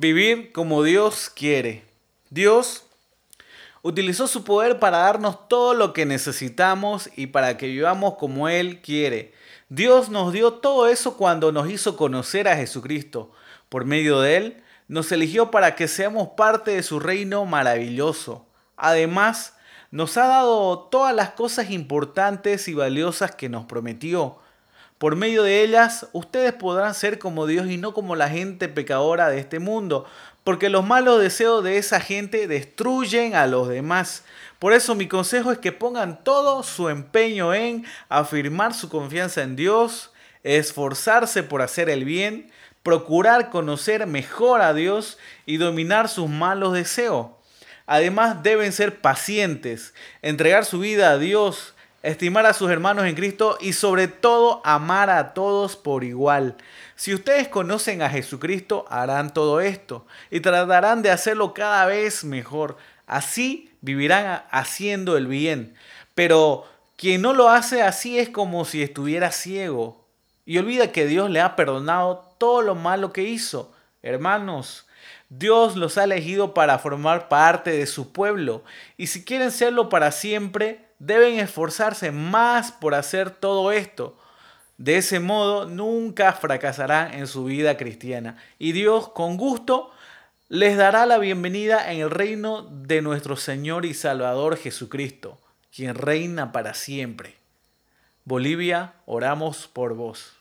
Vivir como Dios quiere. Dios utilizó su poder para darnos todo lo que necesitamos y para que vivamos como Él quiere. Dios nos dio todo eso cuando nos hizo conocer a Jesucristo. Por medio de Él, nos eligió para que seamos parte de su reino maravilloso. Además, nos ha dado todas las cosas importantes y valiosas que nos prometió. Por medio de ellas, ustedes podrán ser como Dios y no como la gente pecadora de este mundo, porque los malos deseos de esa gente destruyen a los demás. Por eso mi consejo es que pongan todo su empeño en afirmar su confianza en Dios, esforzarse por hacer el bien, procurar conocer mejor a Dios y dominar sus malos deseos. Además deben ser pacientes, entregar su vida a Dios, estimar a sus hermanos en Cristo y sobre todo amar a todos por igual. Si ustedes conocen a Jesucristo, harán todo esto y tratarán de hacerlo cada vez mejor. Así vivirán haciendo el bien. Pero quien no lo hace así es como si estuviera ciego y olvida que Dios le ha perdonado todo lo malo que hizo. Hermanos, Dios los ha elegido para formar parte de su pueblo y si quieren serlo para siempre, deben esforzarse más por hacer todo esto. De ese modo nunca fracasarán en su vida cristiana y Dios con gusto les dará la bienvenida en el reino de nuestro Señor y Salvador Jesucristo, quien reina para siempre. Bolivia, oramos por vos.